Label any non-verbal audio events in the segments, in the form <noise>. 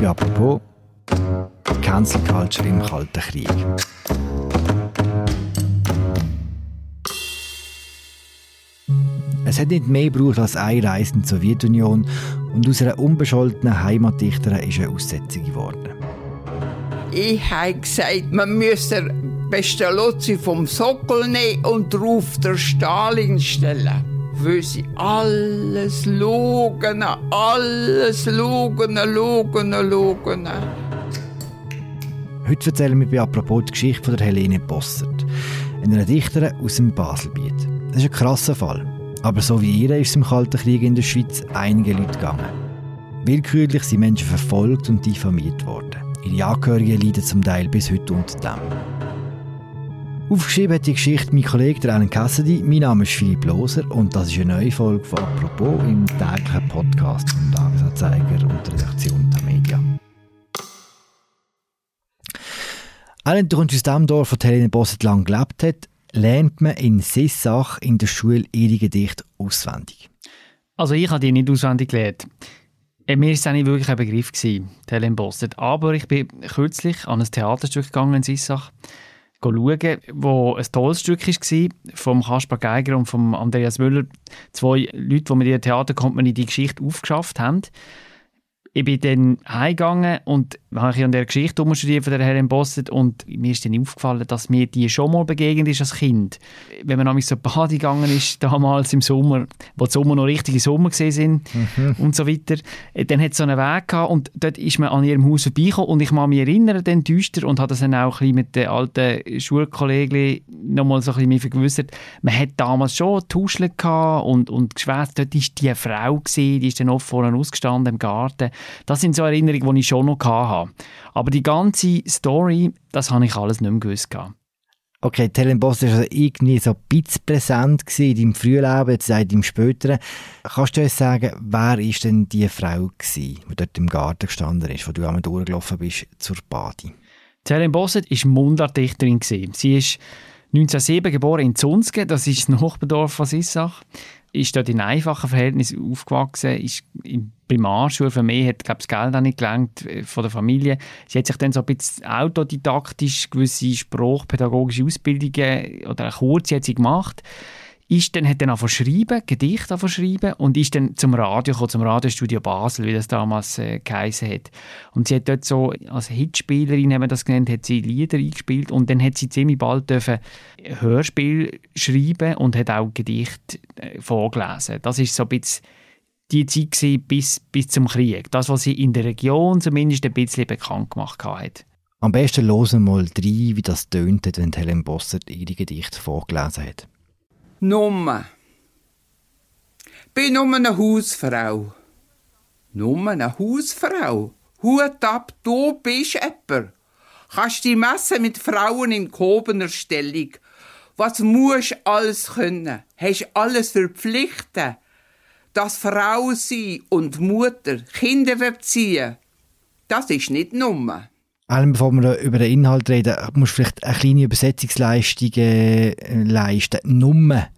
bei «Apropos» Cancel Culture im Kalten Krieg. Es hat nicht mehr gebraucht als eine Reise in die Sowjetunion und aus einer unbescholtenen Heimatdichterin ist eine Aussetzung geworden. Ich habe gesagt, man müsse Pestalozzi vom Sockel nehmen und drauf der Stalin stellen. Weil sie alles logen, alles logen, logen, logen. Heute erzählen wir bei «Apropos» die Geschichte von der Helene Bossert, einer Dichterin aus dem Baselbiet. Das ist ein krasser Fall. Aber so wie ihr ist es im Kalten Krieg in der Schweiz einige Leute gegangen. Willkürlich sind Menschen verfolgt und diffamiert worden. Ihre Angehörigen leiden zum Teil bis heute unter dem. Aufgeschrieben hat die Geschichte mein Kollege Alan Cassidy. Mein Name ist Philipp Loser und das ist eine neue Folge von «Apropos» im täglichen Podcast vom Tagesanzeiger und der Redaktion der Media. Alan, du kommst aus dem Dorf, wo Helene Bosset lang gelebt hat, lernt man in Sissach in der Schule ihre Gedichte auswendig? Also ich habe die nicht auswendig gelernt. Äh, mir war es nicht wirklich ein Begriff, gewesen, Helen Bosset. Aber ich bin kürzlich an ein Theaterstück gegangen in Sissach schauen, wo ein tolles Stück war, vom Kaspar Geiger und vom Andreas Müller. Zwei Leute, die mit ihrer Theaterkompanie die Geschichte aufgeschafft haben ich bin dann heimgegangen und habe an der Geschichte umstudiert von der Helen Bosset und mir ist dann aufgefallen, dass mir die schon mal begegnet ist als Kind. Wenn man nämlich so Party gegangen ist, <laughs> damals im Sommer, wo die Sommer noch richtige Sommer gesehen sind mhm. und so weiter, äh, dann hat es so einen Weg gehabt und dort ist man an ihrem Haus vorbeigekommen und ich kann mich erinnern, dann düster und habe das dann auch ein bisschen mit den alten Schulkollegen nochmal so ein bisschen vergewissert. Man hat damals schon Tuscheln gehabt und, und geschwätzt. Dort war die Frau, gewesen, die ist dann oft vorne ausgestanden im Garten das sind so Erinnerungen, die ich schon noch hatte. Aber die ganze Story, das habe ich alles nicht mehr gewusst. Okay, Helen Boss war also irgendwie so ein bisschen präsent in deinem Frühleben, jetzt in deinem späteren. Kannst du uns sagen, wer ist denn die Frau gewesen, die dort im Garten gestanden ist, wo du einmal durchgelaufen bist zur Badi? Helen Bosset war Mundartdichterin. Sie ist 1907 geboren in Zunske, das ist das Nachbardorf von Sissach ist dort in einfachen Verhältnissen aufgewachsen, ist in Primarschule für mich hat glaube das Geld auch nicht gelangt äh, von der Familie. Sie hat sich dann so ein bisschen autodidaktisch gewisse sprachpädagogische Ausbildungen oder eine kurze hat sie gemacht ist dann, hat dann angefangen schreiben, Gedichte angefangen und ist dann zum Radio gekommen, zum Radiostudio Basel, wie das damals äh, geheißen hat. Und sie hat dort so, als Hitspielerin haben wir das genannt, hat sie Lieder eingespielt und dann hat sie ziemlich bald dürfen Hörspiel schreiben und hat auch Gedichte äh, vorgelesen. Das ist so ein bisschen die Zeit gewesen, bis, bis zum Krieg. Das, was sie in der Region zumindest ein bisschen bekannt gemacht hat. Am besten hören wir mal rein, wie das tönt, wenn Helen Bossert ihre Gedichte vorgelesen hat. Nummer. Bin nur eine Hausfrau. Nur eine Hausfrau. Hut ab, du bist jemand. Kannst die messen mit Frauen in gehobener Stellung. Was musst alles können? Hast alles verpflichten? Das Frau sein und Mutter, Kinder erziehen. Das ist nicht Nummer. Allem bevor wir über den Inhalt reden, musst du vielleicht eine kleine Übersetzungsleistung äh, leisten. Nummer,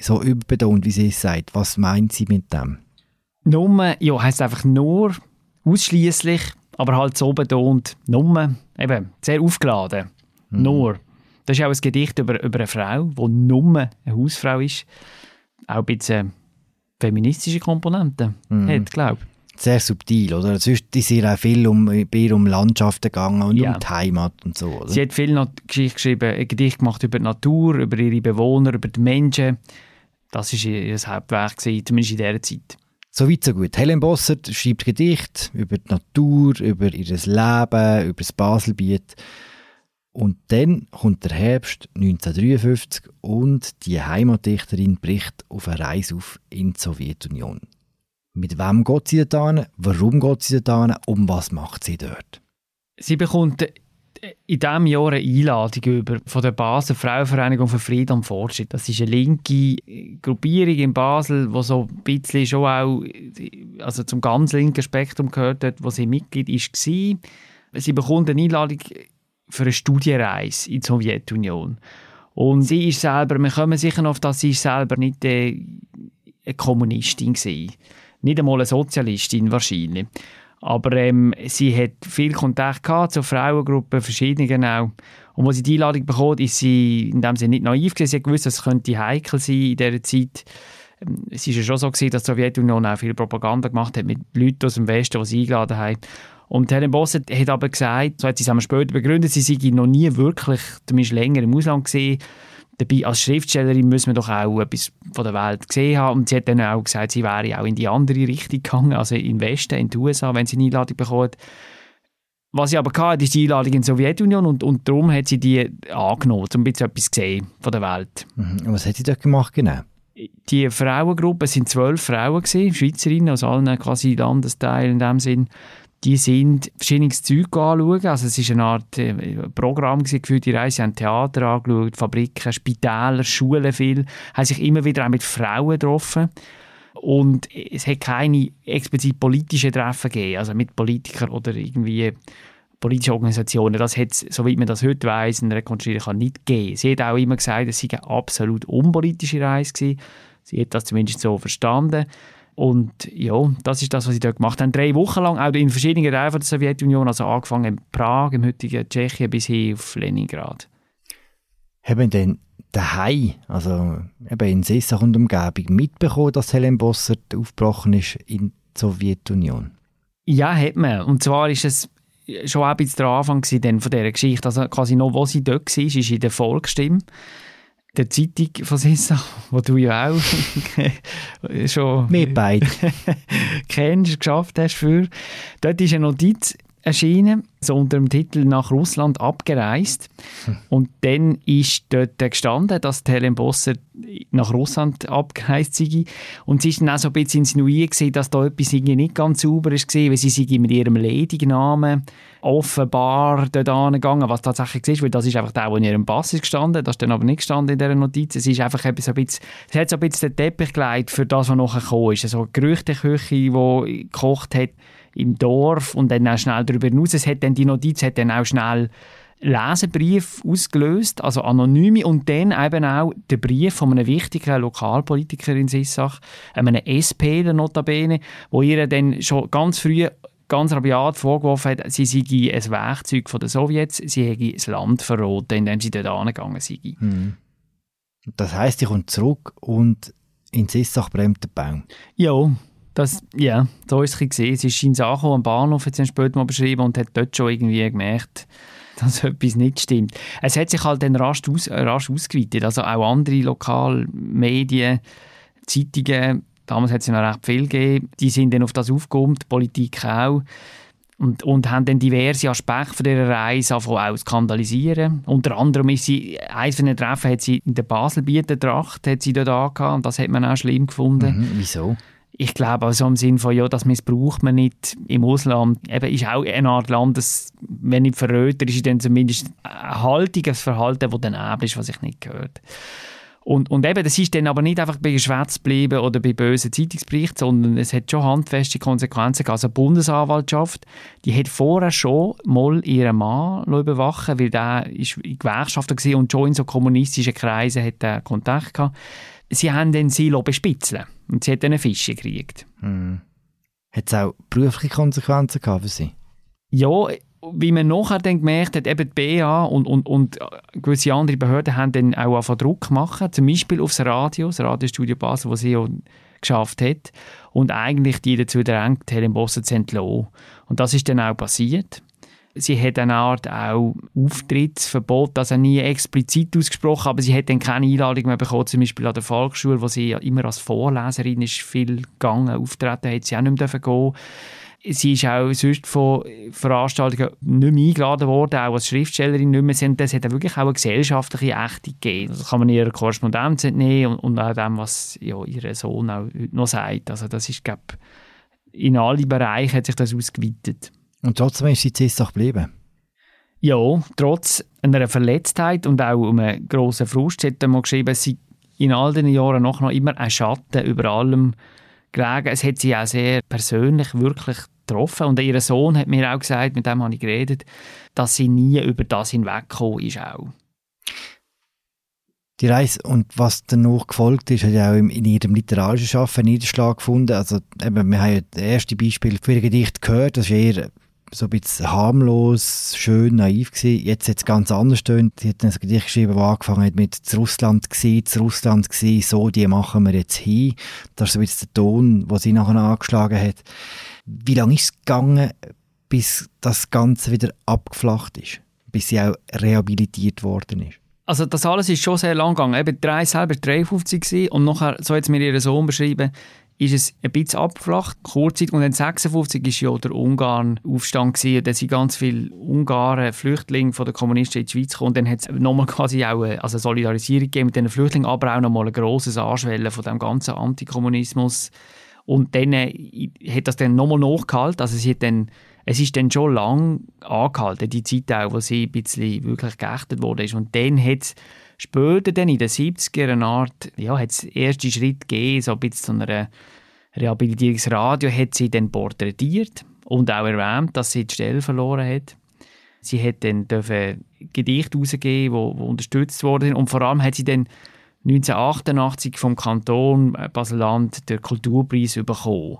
so überbetont, wie sie es sagt. Was meint sie mit dem? Nummer, ja, heisst einfach nur, ausschließlich, aber halt so betont. Nummer, eben, sehr aufgeladen. Mhm. Nur. Das ist auch ein Gedicht über, über eine Frau, die nur eine Hausfrau ist. Auch ein bisschen feministische Komponenten mhm. hat, glaube ich sehr subtil, oder? Sonst ist ihr auch viel um, um Landschaften gegangen und ja. um die Heimat und so, oder? Sie hat viel Geschichte geschrieben, ein Gedicht gemacht über die Natur, über ihre Bewohner, über die Menschen. Das war ihr Hauptwerk, zumindest in dieser Zeit. So weit, so gut. Helen Bossert schreibt Gedichte über die Natur, über ihr Leben, über das Baselbiet. Und dann kommt der Herbst 1953 und die Heimatdichterin bricht auf eine Reise auf in die Sowjetunion. Mit wem geht sie dort Warum geht sie dort Um was macht sie dort? Sie bekommt in diesem Jahr eine Einladung über von der Basel Frauenvereinigung für Frieden und Fortschritt. Das ist eine linke Gruppierung in Basel, die so ein bisschen schon auch also zum ganz linken Spektrum gehört hat, wo sie Mitglied ist. Sie bekommt eine Einladung für eine Studienreise in die Sowjetunion. Und sie ist selber, wir kommen sicher noch auf das, sie ist selber nicht eine Kommunistin gewesen. Nicht einmal eine Sozialistin wahrscheinlich. Aber ähm, sie hat viel Kontakt gehabt zu Frauengruppen, verschiedenen auch. Und als sie die Einladung bekommen, ist sie in dem Sinne nicht naiv gewesen. Sie hat gewusst, es könnte heikel sein in dieser Zeit. Ähm, es war ja schon so, gewesen, dass die Sowjetunion auch viel Propaganda gemacht hat mit Leuten aus dem Westen, die sie eingeladen haben. Und Helen Bossert hat aber gesagt, so hat sie es später begründet, sie sei noch nie wirklich, zumindest länger im Ausland gesehen. Dabei, als Schriftstellerin muss man doch auch etwas von der Welt gesehen haben. Und sie hat dann auch gesagt, sie wäre auch in die andere Richtung gegangen, also in den Westen, in die USA, wenn sie eine Einladung bekommt. Was sie aber hatte, ist die Einladung in die Sowjetunion und, und darum hat sie die angenommen, um ein bisschen etwas gesehen von der Welt. Mhm. Und was hat sie dort gemacht genau? Die Frauengruppe sind zwölf Frauen gewesen, Schweizerinnen aus allen quasi Landesteilen in dem Sinn die sind verschiedenes Zeug anschauen. Also es war eine Art äh, Programm für die Reise. Haben Theater angeschaut, Fabriken, Spitäler, Schulen viel. Haben sich immer wieder auch mit Frauen getroffen. Und es hat keine explizit politischen Treffen gegeben, also mit Politikern oder irgendwie politische Organisationen. Das hat es, soweit man das heute weiss, in Rekonstruieren kann, nicht gegeben. Sie hat auch immer gesagt, es sei eine absolut unpolitische Reise gewesen. Sie hat das zumindest so verstanden. Und ja, das ist das, was sie dort gemacht haben. Drei Wochen lang, auch in verschiedenen Teilen der Sowjetunion, also angefangen in Prag, im heutigen Tschechien, bis hin auf Leningrad. Haben denn daheim, also eben in Sessach und Umgebung, mitbekommen, dass Helen Bossert aufgebrochen ist in die Sowjetunion? Ja, hat man. Und zwar ist es schon auch ein bisschen der Anfang von dieser Geschichte. Also quasi noch, wo sie dort war, ist in der Volksstimme der Zeitung von Sissa, wo du ja auch <laughs> schon Wir beide. <laughs> kennst, geschafft hast für. Dort ist eine Notiz erschienen, so unter dem Titel «Nach Russland abgereist». Hm. Und dann ist dort gestanden, dass Helen Bosser nach Russland abgereist sei. Und sie ist dann auch so ein bisschen insinuiert gewesen, dass da etwas nicht ganz sauber ist gewesen, weil sie sei mit ihrem Ledignamen offenbar dort angegangen, was tatsächlich ist, weil das ist einfach der, der in ihrem Pass ist gestanden, das ist dann aber nicht gestanden in dieser Notiz. Es ist einfach ein bisschen, es hat so ein bisschen den Teppich gelegt für das, was nachher gekommen ist. Also Gerüchteküche, die gekocht hat, im Dorf und dann auch schnell darüber hinaus. Es hat dann, die Notiz hat dann auch schnell Leserbrief ausgelöst, also anonyme und dann eben auch der Brief von einem wichtigen Lokalpolitiker in Sissach, einem SP, der Notabene, wo ihr dann schon ganz früh ganz rabiat vorgeworfen hat, sie sei ein Werkzeug der Sowjets, sie hätte das Land verraten, indem sie dort angegangen sei. Hm. Das heisst, sie kommt zurück und in Sissach brennt der Baum. Ja, das, ja, so ist es gesehen. Sie ist in Sachen am Bahnhof, jetzt später mal beschrieben und hat dort schon irgendwie gemerkt, <laughs> dass etwas nicht stimmt. Es hat sich halt dann rasch, aus, rasch ausgeweitet. Also auch andere Lokalmedien, Zeitungen, damals hat es ja noch recht viel gegeben, die sind dann auf das aufgekommen, die Politik auch. Und, und haben dann diverse Aspekte von dieser Reise auch skandalisieren. Unter anderem ist sie, eines von den Treffen hat sie in der Baselbietertracht hat sie dort angehabt, und das hat man auch schlimm gefunden. Mhm, wieso? Ich glaube also im Sinne von, ja, das missbraucht man nicht im Ausland. Eben ist auch eine Art Land, das, wenn nicht Verräter ist, dann zumindest ein haltiges Verhalten, das daneben ist, was ich nicht gehört. Und, und eben, das ist dann aber nicht einfach bei Geschwätz geblieben oder bei bösen Zeitungsberichten, sondern es hat schon handfeste Konsequenzen gehabt. Also die Bundesanwaltschaft, die hat vorher schon mal ihren Mann überwachen weil der ist in Gewerkschaften war und schon in so kommunistischen Kreisen hat er Kontakt gehabt. Sie haben den Silo bespitzeln und sie hat dann Fische gekriegt. Hm. Hat es auch berufliche Konsequenzen gehabt für sie? Ja, wie man nachher dann gemerkt hat, eben die BA und, und, und gewisse andere Behörden haben dann auch von Druck gemacht, zum Beispiel aufs Radio, das Radiostudio Basel, das sie auch geschafft hat und eigentlich die dazu drängt, Helen Bosse zu entlassen. Und das ist dann auch passiert. Sie hat eine Art auch Auftrittsverbot, also nie explizit ausgesprochen, aber sie hat dann keine Einladung mehr bekommen, zum Beispiel an der Volksschule, wo sie ja immer als Vorleserin ist viel gegangen, auftreten, hat sie auch nicht mehr gehen Sie ist auch sonst von Veranstaltungen nicht mehr eingeladen worden, auch als Schriftstellerin nicht mehr. Das hat wirklich auch eine gesellschaftliche Ächtung gegeben. Das kann man ihrer Korrespondenz entnehmen und, und auch dem, was ja, ihr Sohn auch heute noch sagt. Also das ist, glaube in alle Bereiche hat sich das ausgeweitet. Und trotzdem ist sie Zissach geblieben? Ja, trotz einer Verletztheit und auch einem grossen Frust hat er mal geschrieben, es sei in all den Jahren noch, noch immer ein Schatten über allem gelegen. Es hat sie auch sehr persönlich wirklich getroffen. Und ihr Sohn hat mir auch gesagt, mit dem habe ich geredet, dass sie nie über das hinweggekommen ist auch. Die Reise und was danach gefolgt ist, hat ja auch in ihrem literarischen Schaffen Niederschlag gefunden. Also eben, wir haben ja das erste Beispiel für ihr Gedicht gehört, das ist eher so ein bisschen harmlos, schön, naiv gewesen. Jetzt hat es ganz anders tönt. Sie hat ein Gedicht geschrieben, das angefangen hat mit «Zu Russland gsi, zu Russland gsi, so, die machen wir jetzt hin». Das ist so ein bisschen der Ton, den sie nachher angeschlagen hat. Wie lange ist es gegangen, bis das Ganze wieder abgeflacht ist? Bis sie auch rehabilitiert worden ist? Also das alles ist schon sehr lang gegangen. Eben, drei selber 53 und nachher, so hat mir ihren Sohn beschrieben, ist es ein bisschen abgeflacht, kurzzeit. Und dann 56 war ja der Ungarn-Aufstand gewesen. Da sind ganz viele Ungarn, Flüchtlinge von den Kommunisten in die Schweiz gekommen. Und dann hat es nochmal <laughs> quasi auch eine also Solidarisierung gegeben mit den Flüchtlingen, aber auch nochmal ein grosses Anschwellen von dem ganzen Antikommunismus. Und dann äh, hat das dann nochmal nachgehalten. Also sie hat dann, es ist dann schon lang angehalten, die Zeit auch, wo sie ein bisschen wirklich geächtet wurde. Und dann hat es Später dann in den 70er eine Art, ja, hat es erste Schritt gegeben, so ein bisschen zu einer Rehabilitierungsradio, hat sie dann porträtiert und auch erwähnt, dass sie die Stelle verloren hat. Sie hat dann dürfen Gedichte herausgeben, die, die unterstützt wurden und vor allem hat sie dann 1988 vom Kanton Basel-Land den Kulturpreis bekommen.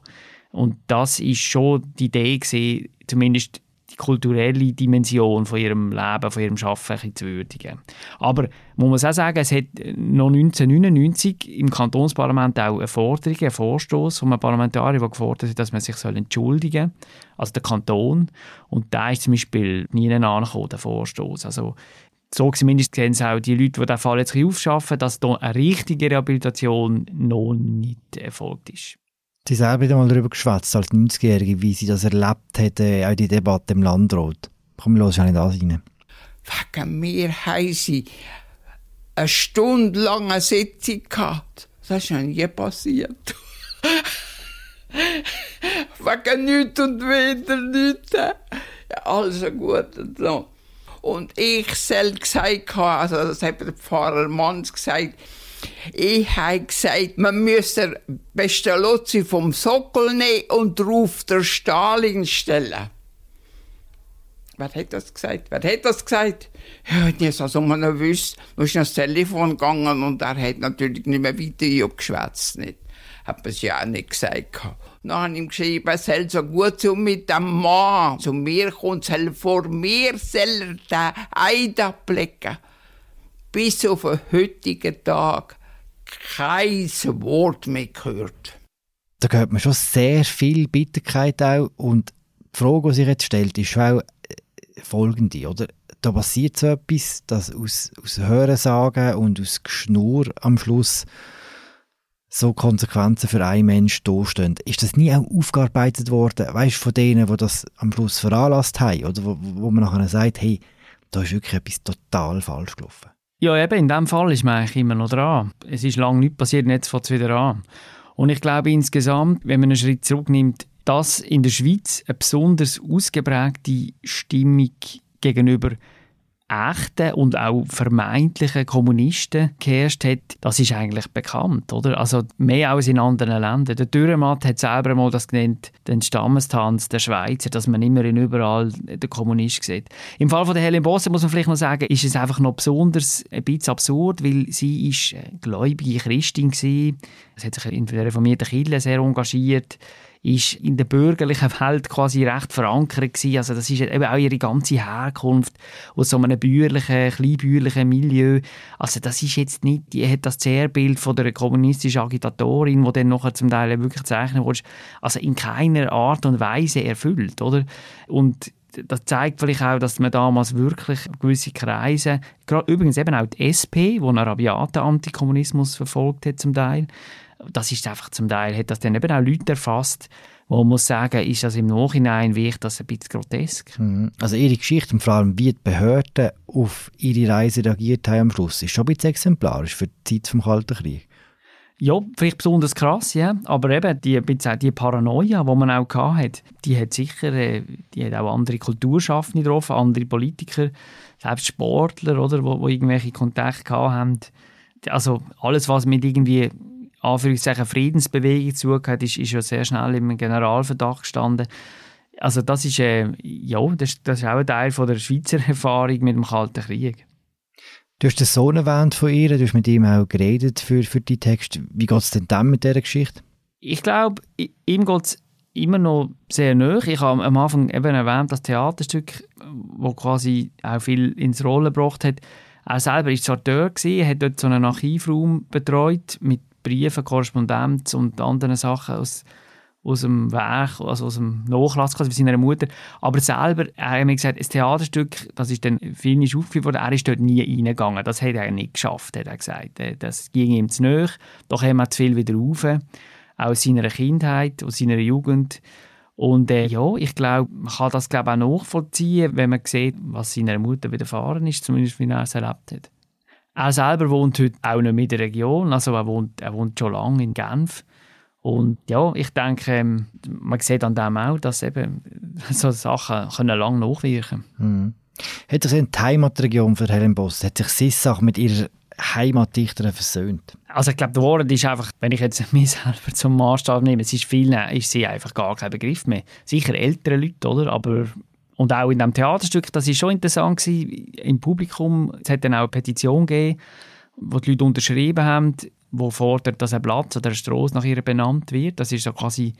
Und das ist schon die Idee gewesen, zumindest die kulturelle Dimension von ihrem Leben, von ihrem Arbeiten zu würdigen. Aber man muss auch sagen, es hat noch 1999 im Kantonsparlament auch eine Forderung, einen Vorstoß von einem Parlamentarier, der gefordert hat, dass man sich entschuldigen soll, also der Kanton. Und da ist zum Beispiel nie angekommen, der Vorstoß. Also so zumindest sehen es auch die Leute, die diesen Fall jetzt aufschaffen, dass da eine richtige Rehabilitation noch nicht erfolgt ist. Sie selber wieder mal darüber geschwätzt, als 90-Jährige, wie sie das erlebt hätte, auch die Debatte im Landrat. Komm, los, nicht das rein. Wegen mir haben sie eine Stunde lang eine Sitzung gehabt. Das ist noch nie passiert. <laughs> Wegen nichts und wieder nichts. Ja, also gut und so. Und ich selbst gesagt, also das hat der Pfarrer Manns gesagt, ich habe gesagt, man müsse beste Lotzi vom Sockel nehmen und drauf der Stalin stellen. Wer hat das gesagt? Wer hat das gesagt? Ja, ich habe also man noch wüsste. Dann ist das Telefon gegangen und er hat natürlich nicht mehr weiter geschwätzt. Nicht. Hat es ja auch nicht gesagt. Dann habe ich ihm geschrieben, er soll so gut so mit dem Mann zu mir kommen, soll vor mir soll er den Eid ablegen bis auf den heutigen Tag kein Wort mehr gehört. Da hört man schon sehr viel Bitterkeit auch und die Frage, die sich jetzt stellt, ist auch äh, folgende, oder? Da passiert so etwas, dass aus, aus Hörensagen und aus Geschnur am Schluss so Konsequenzen für einen Menschen dastehen. Ist das nie auch aufgearbeitet worden, weißt von denen, die das am Schluss veranlasst haben, oder wo, wo man nachher sagt, hey, da ist wirklich etwas total falsch gelaufen? Ja, eben, in dem Fall ist man eigentlich immer noch dran. Es ist lange nichts passiert, jetzt fängt es wieder an. Und ich glaube insgesamt, wenn man einen Schritt zurücknimmt, dass in der Schweiz eine besonders ausgeprägte Stimmung gegenüber echten und auch vermeintlichen Kommunisten geherrscht hat, das ist eigentlich bekannt, oder? Also mehr als in anderen Ländern. Der Dürrematt hat selber mal das genannt, den Stammestanz der Schweizer, dass man immer in überall den Kommunist sieht. Im Fall von der Helen Bosse muss man vielleicht noch sagen, ist es einfach noch besonders ein bisschen absurd, weil sie ist gläubige Christin war. Sie hat sich in der reformierten Kirche sehr engagiert ist in der bürgerlichen Welt quasi recht verankert gewesen. Also das ist eben auch ihre ganze Herkunft aus so einem bäuerlichen, kleinbäuerlichen Milieu. Also das ist jetzt nicht, die hat das Zerrbild von der kommunistischen Agitatorin, die dann nachher zum Teil wirklich zeichnen wurde, also in keiner Art und Weise erfüllt, oder? Und das zeigt vielleicht auch, dass man damals wirklich gewisse Kreise, übrigens eben auch die SP, die einen rabiaten Antikommunismus verfolgt hat zum Teil, das ist einfach zum Teil, hat das dann eben auch Leute erfasst, wo man muss sagen, ist das im Nachhinein wirklich das ein bisschen grotesk. Mhm. Also ihre Geschichte und vor allem wie die Behörden auf ihre Reise reagiert haben am Schluss, ist schon ein bisschen exemplarisch für die Zeit des Kalten Krieges. Ja, vielleicht besonders krass, ja. Aber eben die, die Paranoia, die man auch hatte, die hat sicher äh, die hat auch andere Kulturschaffende getroffen, andere Politiker, selbst Sportler, oder, wo, wo irgendwelche Kontakte haben. Also alles, was mit irgendwie Anführungszeichen Friedensbewegung zugehört, ist, ist ja sehr schnell im Generalverdacht gestanden. Also das ist, äh, ja, das, das ist auch ein Teil von der Schweizer Erfahrung mit dem Kalten Krieg. Du hast den Sohn erwähnt von ihr, du hast mit ihm auch geredet für, für die Text. Wie geht es denn dann mit dieser Geschichte? Ich glaube, ihm geht es immer noch sehr nahe. Ich habe am Anfang eben erwähnt, das Theaterstück, das quasi auch viel ins Rollen gebracht hat. Auch selber war Sorteur, hat dort so einen Archivraum betreut mit Briefen, Korrespondenz und anderen Sachen aus aus dem Werk, also aus dem Nachlass von seiner Mutter. Aber selber, er hat mir gesagt, ein Theaterstück, das ist dann filmisch aufgeführt worden, er ist dort nie reingegangen. Das hat er nicht geschafft, hat er gesagt. Äh, das ging ihm zu nahe. Doch haben wir zu viel wieder rauf. Auch aus seiner Kindheit, aus seiner Jugend. Und äh, ja, ich glaube, man kann das glaube auch nachvollziehen, wenn man sieht, was seiner Mutter widerfahren ist, zumindest wie er es erlebt hat. Er selber wohnt heute auch nicht mehr in der Region, also er wohnt, er wohnt schon lange in Genf und ja, ich denke, ähm, man sieht an dem auch, dass eben <laughs> so Sachen können lang nachwirken können. Mhm. Hat sich die Heimatregion für Helen Boss, hat sich Sissach mit ihrer Heimatdichterin versöhnt? Also ich glaube, der Wort ist einfach, wenn ich jetzt <laughs> mich selber zum Maßstab nehme, es ist vielen, ist sie einfach gar kein Begriff mehr. Sicher ältere Leute, oder? Aber und auch in dem Theaterstück, das ist schon interessant gewesen, im Publikum, es hat dann auch eine Petition gegeben, wo die Leute unterschrieben haben, wo fordert, dass ein Platz oder eine Strasse nach ihr benannt wird. Das ist so quasi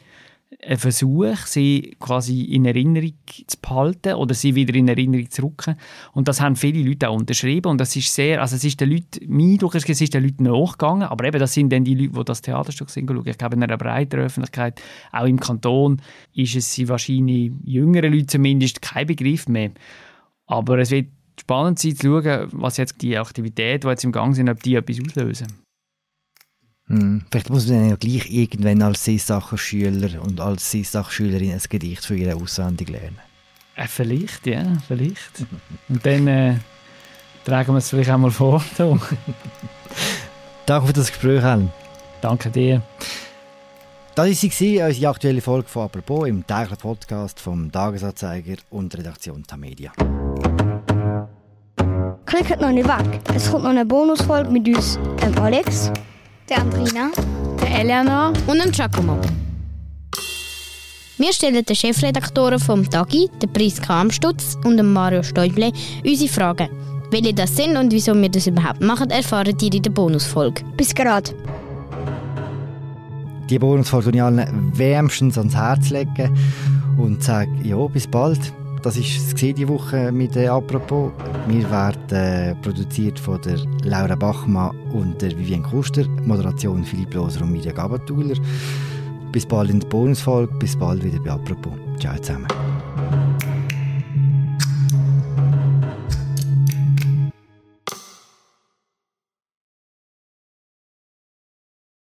ein Versuch, sie quasi in Erinnerung zu behalten oder sie wieder in Erinnerung zu rücken. Und das haben viele Leute auch unterschrieben und das ist sehr, also es ist den Leuten, mein Eindruck ist, es ist den Leuten nachgegangen, aber eben das sind dann die Leute, die das Theaterstück sehen, Ich glaube, in einer breiteren Öffentlichkeit, auch im Kanton, ist es wahrscheinlich jüngeren Leuten zumindest kein Begriff mehr. Aber es wird spannend sein zu schauen, was jetzt die Aktivitäten, die jetzt im Gang sind, ob die etwas auslösen. Hm. Vielleicht muss man ja gleich irgendwann als Seesacher-Schüler und als Seesacher-Schülerin ein Gedicht für ihre auswendig lernen. Äh, vielleicht, ja, vielleicht. und dann äh, tragen wir es vielleicht auch mal vor. <laughs> Danke für das Gespräch, Helen. Danke dir. Das war sie, unsere aktuelle Folge von «Apropos» im täglichen Podcast vom Tagesanzeiger und Redaktion Tamedia. Klickt noch nicht weg. Es kommt noch eine Bonusfolge mit uns, dem Alex, der Andrina, der Eleanor und dem Giacomo. Wir stellen den Chefredaktoren vom Tagi, den Priska Amstutz und dem Mario Stäuble, unsere Fragen. Welche das sind und wieso wir das überhaupt machen, erfahren ihr in der Bonusfolge. Bis gerade. Die Bonusfolge ich allen wärmstens ans Herz legen und sage, ja, bis bald. Das ist es diese Woche mit äh, «Apropos». Wir werden äh, produziert von der Laura Bachmann und der Vivienne Kuster. Moderation Philipp Loser und Mirja Gabatuller. Bis bald in der Bonusfolge. Bis bald wieder bei «Apropos». Ciao zusammen.